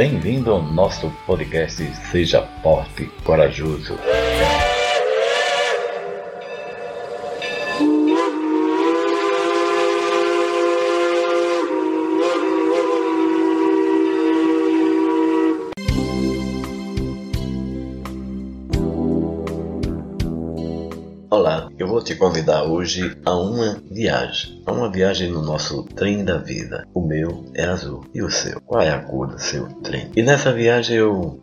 Bem-vindo ao nosso podcast Seja Forte, Corajoso. Olá, eu vou te convidar hoje a uma viagem. A uma viagem no nosso trem da vida. O meu é azul. E o seu? Qual é a cor do seu trem? E nessa viagem eu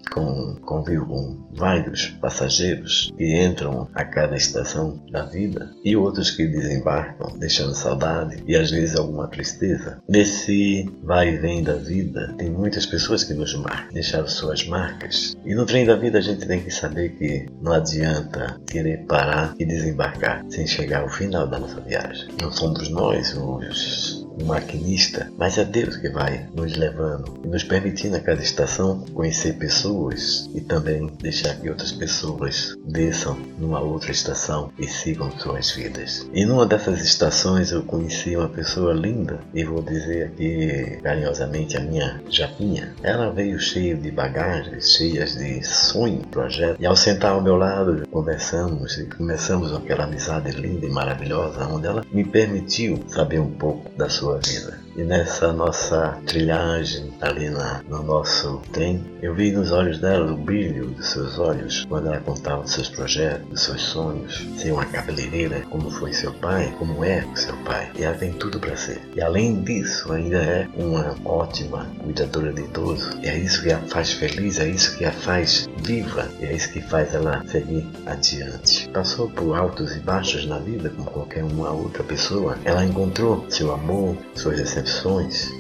convivo com vários passageiros que entram a cada estação da vida e outros que desembarcam, deixando saudade e às vezes alguma tristeza. Nesse vai e vem da vida, tem muitas pessoas que nos marcam, deixaram suas marcas. E no trem da vida a gente tem que saber que não adianta querer parar e desembarcar sem chegar ao final da nossa viagem. Não somos nós os o maquinista, mas é Deus que vai nos levando e nos permitindo a cada estação conhecer pessoas e também deixar que outras pessoas desçam numa outra estação e sigam suas vidas. E numa dessas estações eu conheci uma pessoa linda e vou dizer aqui carinhosamente a minha Japinha. Ela veio cheia de bagagens, cheias de sonho, projeto e ao sentar ao meu lado conversamos e começamos aquela amizade linda e maravilhosa onde ela me permitiu saber um pouco da sua sua vida. E nessa nossa trilhagem ali na, no nosso trem, eu vi nos olhos dela o brilho dos seus olhos quando ela contava dos seus projetos, dos seus sonhos, ser uma cabeleireira, como foi seu pai, como é seu pai. E ela tem tudo para ser. E além disso, ainda é uma ótima cuidadora de idoso. E é isso que a faz feliz, é isso que a faz viva, e é isso que faz ela seguir adiante. Passou por altos e baixos na vida, como qualquer uma outra pessoa. Ela encontrou seu amor, suas decepções,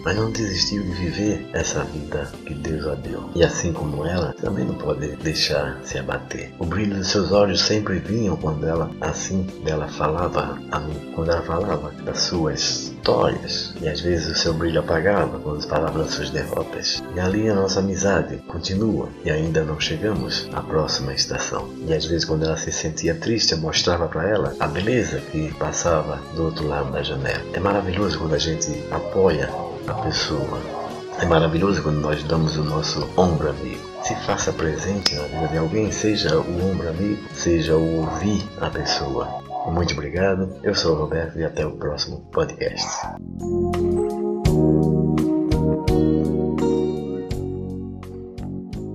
mas não desistiu de viver essa vida que Deus a deu. E assim como ela, também não pode deixar se abater. O brilho dos seus olhos sempre vinha quando ela, assim, ela falava a mim, quando ela falava das suas histórias. E às vezes o seu brilho apagava quando falava das suas derrotas. E ali a nossa amizade continua e ainda não chegamos à próxima estação. E às vezes quando ela se sentia triste, eu mostrava para ela a beleza que passava do outro lado da janela. É maravilhoso quando a gente apoia a pessoa. É maravilhoso quando nós damos o nosso ombro amigo. Se faça presente na vida de alguém, seja o ombro amigo, seja o ouvir a pessoa. Muito obrigado, eu sou o Roberto e até o próximo podcast.